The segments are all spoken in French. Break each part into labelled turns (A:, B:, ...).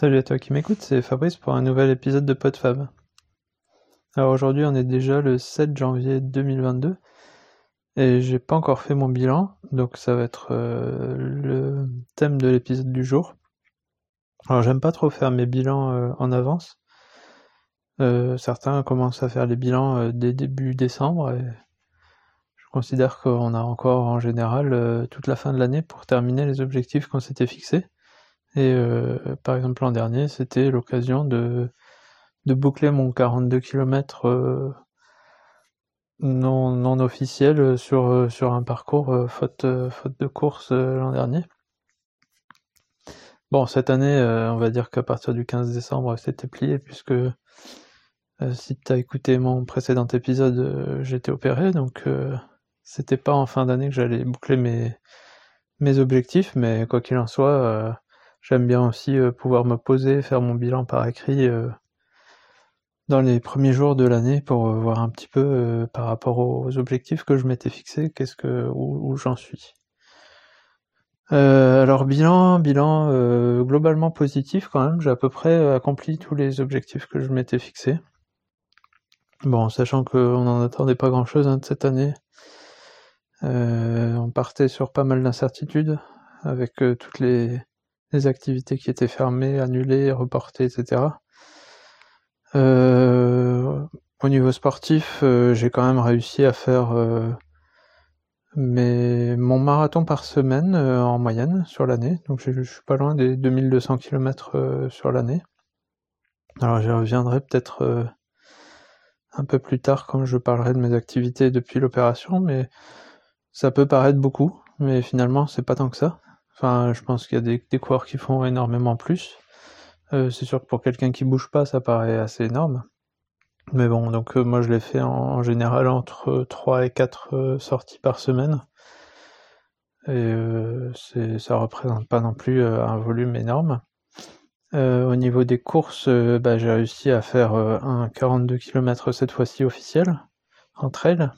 A: Salut à toi qui m'écoute, c'est Fabrice pour un nouvel épisode de PodFab. Alors aujourd'hui on est déjà le 7 janvier 2022 et j'ai pas encore fait mon bilan, donc ça va être euh, le thème de l'épisode du jour. Alors j'aime pas trop faire mes bilans euh, en avance. Euh, certains commencent à faire les bilans dès début décembre et je considère qu'on a encore en général toute la fin de l'année pour terminer les objectifs qu'on s'était fixés. Et euh, par exemple l'an dernier, c'était l'occasion de, boucler mon 42 km euh, non, officiel sur, euh, un parcours faute, faute de course l'an dernier. Bon, cette année, on va dire qu'à partir du 15 décembre, c'était plié, puisque si tu as écouté mon précédent épisode, j'étais opéré, donc c'était pas en fin d'année que j'allais boucler mes, mes objectifs, mais quoi qu'il en soit, J'aime bien aussi euh, pouvoir me poser, faire mon bilan par écrit euh, dans les premiers jours de l'année pour euh, voir un petit peu par rapport aux objectifs que je m'étais fixé, qu'est-ce que où, j'en suis. alors bilan, bilan globalement positif quand même. J'ai à peu près accompli tous les objectifs que je m'étais fixé. Bon, sachant qu'on n'en attendait pas grand-chose hein, de cette année, on partait sur pas mal d'incertitudes avec toutes les les activités qui étaient fermées, annulées, reportées, etc. Euh, au niveau sportif, euh, j'ai quand même réussi à faire euh, mon marathon par semaine en moyenne sur l'année. Donc je, suis pas loin des 2200 km sur l'année. Alors j'y reviendrai peut-être un peu plus tard quand je parlerai de mes activités depuis l'opération, mais ça peut paraître beaucoup, mais finalement c'est pas tant que ça. Enfin, je pense qu'il y a des, des, coureurs qui font énormément plus. Euh, c'est sûr que pour quelqu'un qui bouge pas, ça paraît assez énorme. Mais bon, donc euh, moi je l'ai fait en, général entre 3 et 4 euh, sorties par semaine. Et c'est, ça représente pas non plus un volume énorme. au niveau des courses, bah, j'ai réussi à faire un 42 km cette fois-ci officiel en trail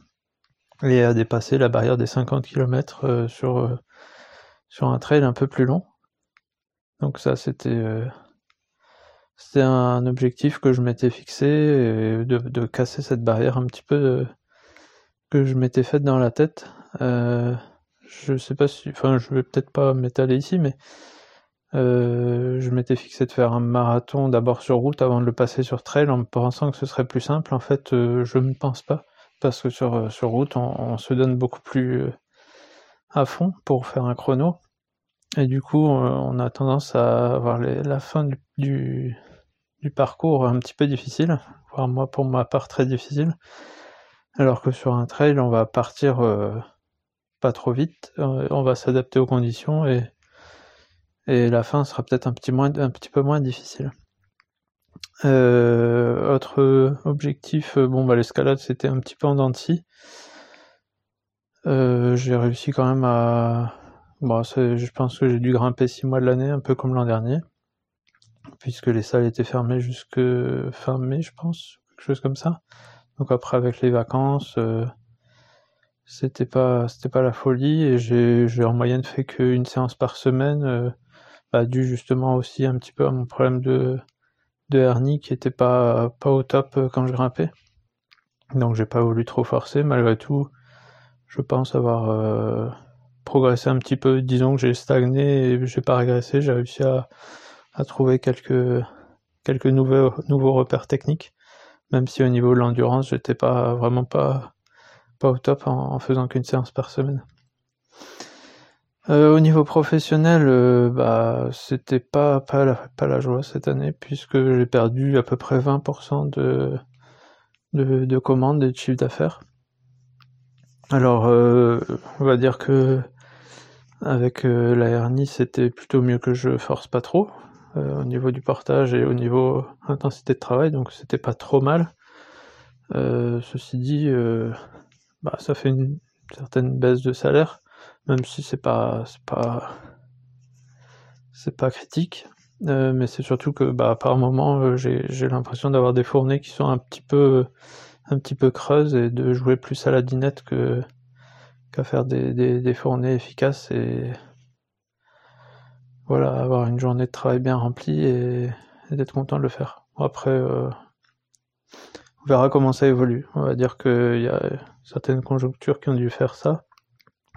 A: et à dépasser la barrière des 50 km sur sur un trail un peu plus long. Donc ça c'était euh, c'était un objectif que je m'étais fixé de, casser cette barrière un petit peu euh, que je m'étais faite dans la tête. Euh, je sais pas si, enfin je vais peut-être pas m'étaler ici, mais je m'étais fixé de faire un marathon d'abord sur route avant de le passer sur trail en pensant que ce serait plus simple. En fait, je ne pense pas parce que sur, sur route, on se donne beaucoup plus à fond pour faire un chrono. Et du coup, euh, on a tendance à avoir la fin du, parcours un petit peu difficile, voire moi pour ma part très difficile. Alors que sur un trail, on va partir euh, pas trop vite, euh, on va s'adapter aux conditions et, et la fin sera peut-être un petit, un petit peu moins difficile. autre objectif, bon bah l'escalade c'était un petit peu en dents de scie. Euh, j'ai réussi quand même à. Bon, je pense que j'ai dû grimper 6 mois de l'année, un peu comme l'an dernier, puisque les salles étaient fermées jusque fin mai, je pense, quelque chose comme ça. Donc après, avec les vacances, euh, c'était pas c'était pas la folie et j'ai j'ai en moyenne fait qu'une séance par semaine, euh, bah, dû justement aussi un petit peu à mon problème de de hernie qui était pas pas au top quand je grimpais. Donc j'ai pas voulu trop forcer malgré tout je pense avoir euh, progressé un petit peu. Disons que j'ai stagné et j'ai pas régressé. J'ai réussi à, trouver quelques, quelques nouveaux, nouveaux repères techniques. Même si au niveau de l'endurance, j'étais pas vraiment pas, pas au top en, faisant qu'une séance par semaine. Euh, au niveau professionnel, euh, bah, c'était pas, pas, la, pas la joie cette année, puisque j'ai perdu à peu près 20% de, de, de commandes et de chiffre d'affaires. Alors, euh, on va dire que avec euh, la hernie, c'était plutôt mieux que je force pas trop euh, au niveau du portage et au niveau intensité de travail, donc c'était pas trop mal. ceci dit, bah, ça fait une certaine baisse de salaire, même si c'est pas pas c'est pas critique. mais c'est surtout que bah, par moment j'ai l'impression d'avoir des fournées qui sont un petit peu un petit peu creuse et de jouer plus à la dinette que qu'à faire des, des, fournées efficaces et voilà, avoir une journée de travail bien remplie et, d'être content de le faire. Après, euh, on verra comment ça évolue. On va dire qu'il y a certaines conjonctures qui ont dû faire ça,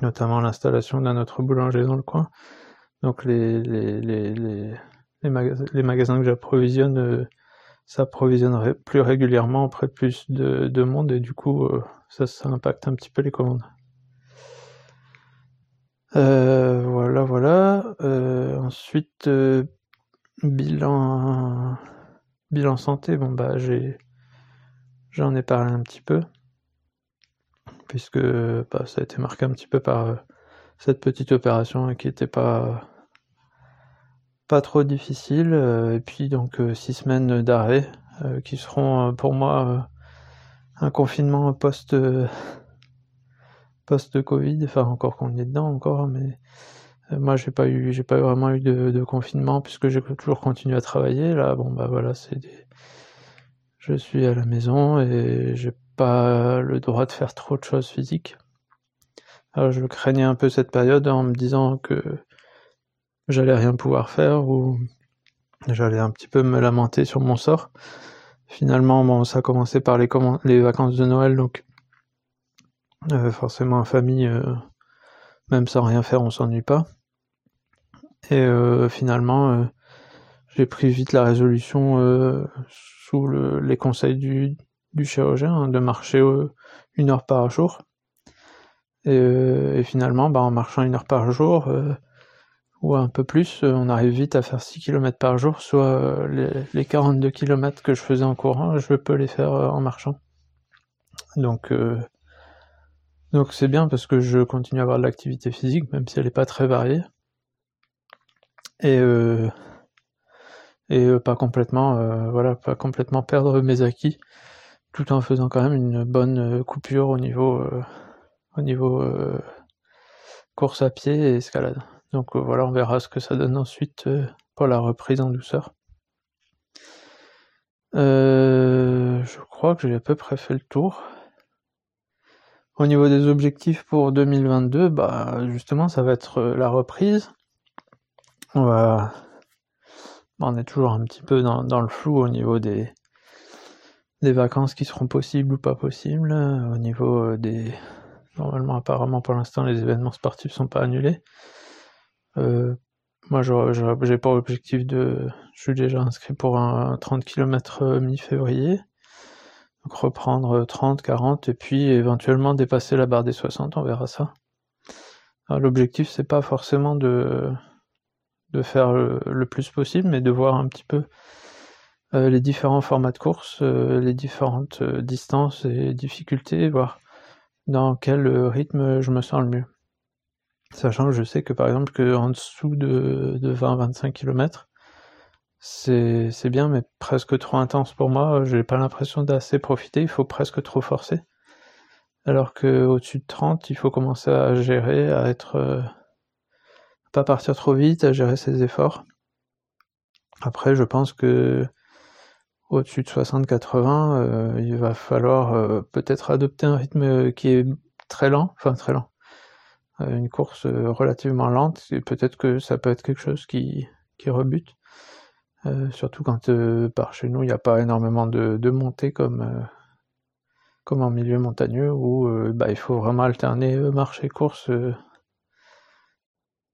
A: notamment l'installation d'un autre boulanger dans le coin. Donc les, les, les, les, les, magasins, que j'approvisionne euh, s'approvisionneraient plus régulièrement auprès de plus de, de monde et du coup euh, ça, impacte un petit peu les commandes. Euh, voilà, voilà. Euh, ensuite, bilan, bilan santé. Bon bah j'ai, j'en ai parlé un petit peu, puisque bah, ça a été marqué un petit peu par cette petite opération qui était pas pas trop difficile. et puis donc six semaines d'arrêt qui seront pour moi un confinement post post-Covid, enfin encore qu'on est dedans encore, mais euh, moi j'ai pas eu j'ai pas vraiment eu de, confinement puisque j'ai toujours continué à travailler. Là, bon bah voilà, c'est je suis à la maison et j'ai pas le droit de faire trop de choses physiques. Alors je craignais un peu cette période en me disant que j'allais rien pouvoir faire ou j'allais un petit peu me lamenter sur mon sort. Finalement, bon, ça a commencé par les, les vacances de Noël, donc euh, forcément en famille, euh, même sans rien faire, on s'ennuie pas. Et euh, finalement, j'ai pris vite la résolution sous les conseils du, chirurgien hein, de marcher une heure par jour. Et, finalement, bah, en marchant une heure par jour, ou un peu plus, on arrive vite à faire 6 km par jour, soit les, les 42 km que je faisais en courant, je peux les faire en marchant. Donc donc c'est bien parce que je continue à avoir de l'activité physique, même si elle n'est pas très variée. Et, euh, et euh, pas complètement, euh, voilà, pas complètement perdre mes acquis, tout en faisant quand même une bonne coupure au niveau, au niveau course à pied et escalade. Donc voilà, on verra ce que ça donne ensuite pour la reprise en douceur. je crois que j'ai à peu près fait le tour. Au niveau des objectifs pour 2022, bah justement ça va être euh, la reprise. On va bah, on est toujours un petit peu dans, le flou au niveau des vacances qui seront possibles ou pas possibles, au niveau euh, des normalement apparemment pour l'instant les événements sportifs sont pas annulés. Euh, moi j'ai pas l'objectif de je suis déjà inscrit pour un 30 km mi-février. Donc reprendre 30, 40 et puis éventuellement dépasser la barre des 60, on verra ça. L'objectif c'est pas forcément de, de faire le, plus possible, mais de voir un petit peu euh, les différents formats de course, euh, les différentes euh, distances et difficultés, voir dans quel rythme je me sens le mieux. Sachant que je sais que par exemple que en dessous de, de 20-25 km, c'est bien, mais presque trop intense pour moi. J'ai pas l'impression d'assez profiter. Il faut presque trop forcer. Alors que au-dessus de 30, il faut commencer à gérer, à être, euh, pas partir trop vite, à gérer ses efforts. Après, je pense que au-dessus de 60-80, euh, il va falloir euh, peut-être adopter un rythme qui est très lent, enfin très lent, une course relativement lente. Peut-être que ça peut être quelque chose qui qui rebute. Euh, surtout quand euh, par chez nous il n'y a pas énormément de, de montées comme, euh, comme en milieu montagneux où bah, il faut vraiment alterner marche et course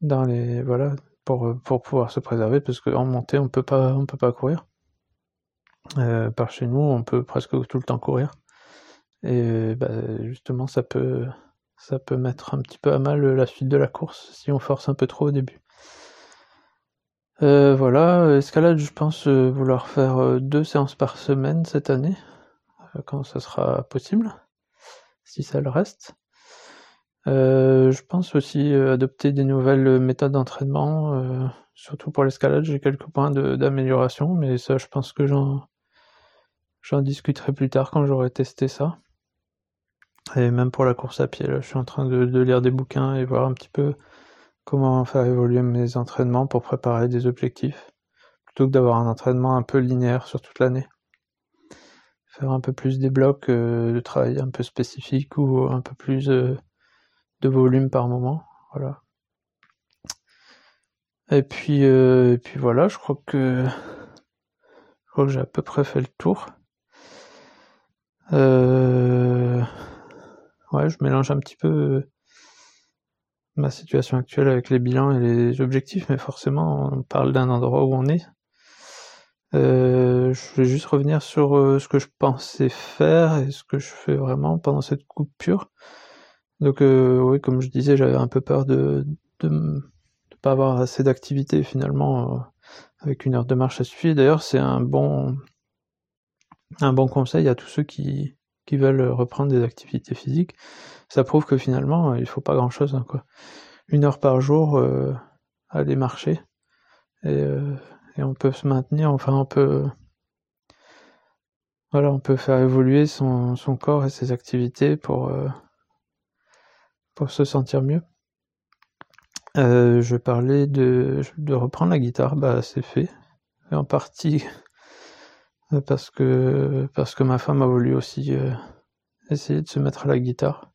A: dans les voilà pour, pour pouvoir se préserver parce qu'en montée on peut pas on peut pas courir. par chez nous on peut presque tout le temps courir et bah, justement ça peut ça peut mettre un petit peu à mal la suite de la course si on force un peu trop au début. Euh, voilà, escalade, je pense euh, vouloir faire euh, deux séances par semaine cette année, quand ça sera possible, si ça le reste. je pense aussi adopter des nouvelles méthodes d'entraînement, surtout pour l'escalade, j'ai quelques points d'amélioration, mais ça je pense que j'en discuterai plus tard quand j'aurai testé ça. Et même pour la course à pied, là, je suis en train de lire des bouquins et voir un petit peu comment faire évoluer mes entraînements pour préparer des objectifs, plutôt que d'avoir un entraînement un peu linéaire sur toute l'année. Faire un peu plus des blocs euh, de travail un peu spécifiques ou un peu plus euh, de volume par moment. Voilà. Et puis, et puis voilà, je crois que je crois que j'ai à peu près fait le tour. Euh... Ouais, je mélange un petit peu ma situation actuelle avec les bilans et les objectifs, mais forcément, on parle d'un endroit où on est. Euh, je vais juste revenir sur euh, ce que je pensais faire et ce que je fais vraiment pendant cette coupure. Donc, euh, oui, comme je disais, j'avais un peu peur de de, pas avoir assez d'activité finalement euh, avec une heure de marche à suffit. D'ailleurs, c'est un bon un bon conseil à tous ceux qui qui veulent reprendre des activités physiques. Ça prouve que finalement, il faut pas grand chose, hein, quoi. Une heure par jour, aller marcher et et on peut se maintenir, enfin on peut voilà, on peut faire évoluer son, corps et ses activités pour, euh, pour se sentir mieux. Euh, je parlais de, de reprendre la guitare, bah c'est fait. En partie euh, parce que parce que ma femme a voulu aussi essayer de se mettre à la guitare.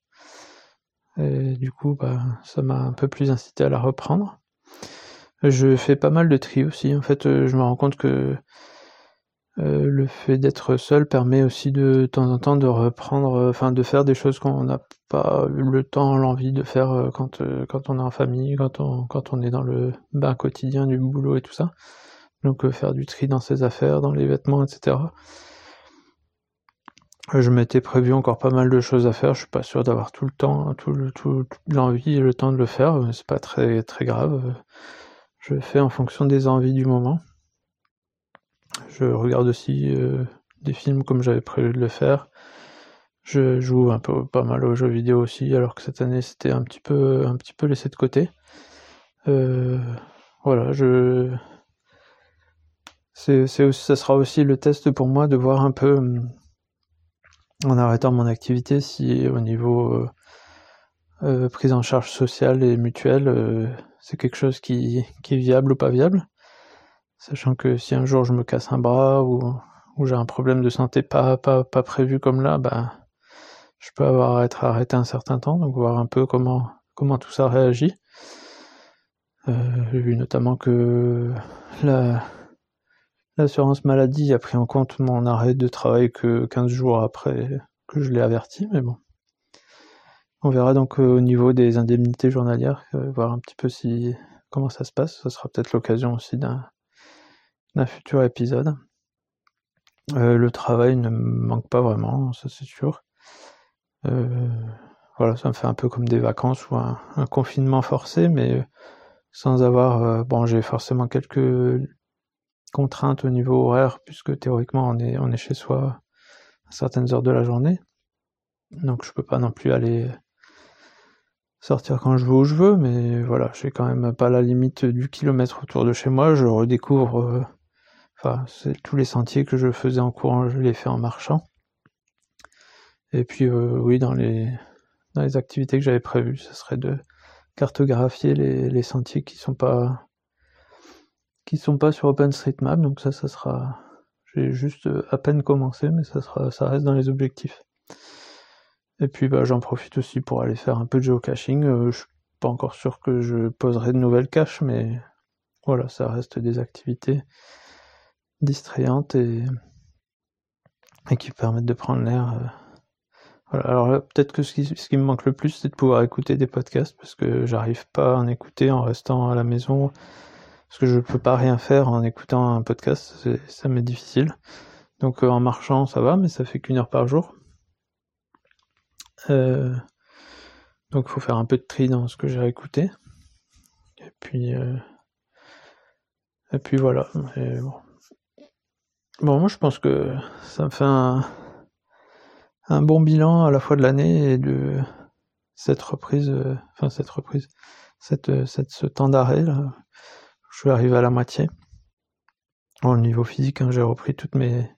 A: Et du coup, bah, ça m'a un peu plus incité à la reprendre. Je fais pas mal de tri aussi. En fait, euh, je me rends compte que euh, le fait d'être seul permet aussi de, temps en temps de reprendre, euh, enfin de faire des choses qu'on n'a pas eu le temps, l'envie de faire quand, quand on est en famille, quand on, quand on est dans le bain quotidien du boulot et tout ça. Donc faire du tri dans ses affaires, dans les vêtements, etc. Je m'étais prévu encore pas mal de choses à faire. Je suis pas sûr d'avoir tout le temps, tout, tout l'envie et le temps de le faire. C'est pas très très grave. Je fais en fonction des envies du moment. Je regarde aussi euh, des films comme j'avais prévu de le faire. Je joue un peu pas mal aux jeux vidéo aussi, alors que cette année c'était un petit peu un petit peu laissé de côté. Euh, voilà, je c'est, ça sera aussi le test pour moi de voir un peu en arrêtant mon activité si au niveau euh, euh, prise en charge sociale et mutuelle, euh, c'est quelque chose qui, qui, est viable ou pas viable. Sachant que si un jour je me casse un bras ou, ou j'ai un problème de santé pas, pas, pas prévu comme là, bah, je peux avoir à être arrêté un certain temps, donc voir un peu comment, comment tout ça réagit. Euh, j'ai vu notamment que la, l'assurance maladie a pris en compte mon arrêt de travail que 15 jours après que je l'ai averti, mais bon. On verra donc euh, au niveau des indemnités journalières, euh, voir un petit peu si comment ça se passe. Ce sera peut-être l'occasion aussi d'un futur épisode. Euh, le travail ne me manque pas vraiment, ça c'est sûr. voilà, ça me fait un peu comme des vacances ou un, confinement forcé, mais sans avoir. bon, j'ai forcément quelques contraintes au niveau horaire, puisque théoriquement on est, on est chez soi à certaines heures de la journée. Donc je peux pas non plus aller sortir quand je veux où je veux, mais voilà, j'ai quand même pas la limite du kilomètre autour de chez moi. Je redécouvre, euh, enfin, tous les sentiers que je faisais en courant, je les fais en marchant. Et puis, euh, oui, dans les dans les activités que j'avais prévues, ce serait de cartographier les, les sentiers qui sont pas qui sont pas sur OpenStreetMap. Donc ça, ça sera, j'ai juste à peine commencé, mais ça sera, ça reste dans les objectifs. Et puis bah, j'en profite aussi pour aller faire un peu de geocaching. Euh, je suis pas encore sûr que je poserai de nouvelles caches, mais voilà, ça reste des activités distrayantes et, qui permettent de prendre l'air. Euh. Voilà. Alors peut-être que ce qui, me manque le plus, c'est de pouvoir écouter des podcasts, parce que j'arrive pas à en écouter en restant à la maison, parce que je peux pas rien faire en écoutant un podcast, ça m'est difficile. Donc euh, en marchant, ça va, mais ça fait qu'une heure par jour. Euh, donc faut faire un peu de tri dans ce que j'ai écouté. Et puis, euh, puis voilà. bon. moi je pense que ça me fait un, bon bilan à la fois de l'année et de cette reprise, enfin cette reprise, ce temps d'arrêt là. Je suis arrivé à la moitié. Au niveau physique, hein, j'ai repris toutes mes,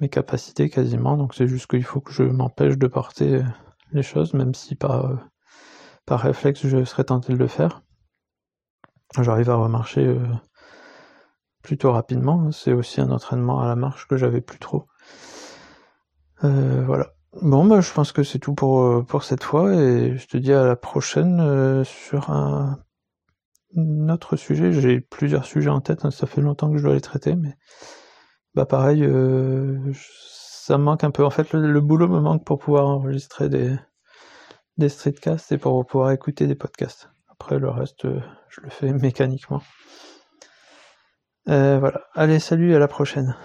A: mes capacités quasiment, donc c'est juste qu'il faut que je m'empêche de porter les choses, même si par, euh, par réflexe je serais tenté de le faire. J'arrive à remarcher euh, plutôt rapidement, c'est aussi un entraînement à la marche que j'avais plus trop. Euh, voilà. Bon bah je pense que c'est tout pour, pour cette fois et je te dis à la prochaine sur un autre sujet, j'ai plusieurs sujets en tête, hein, ça fait longtemps que je dois les traiter, mais bah pareil, euh, ça me manque un peu. En fait, le, boulot me manque pour pouvoir enregistrer des, des streetcasts et pour pouvoir écouter des podcasts. Après, le reste, euh, je le fais mécaniquement. Euh, voilà. Allez, salut, à la prochaine.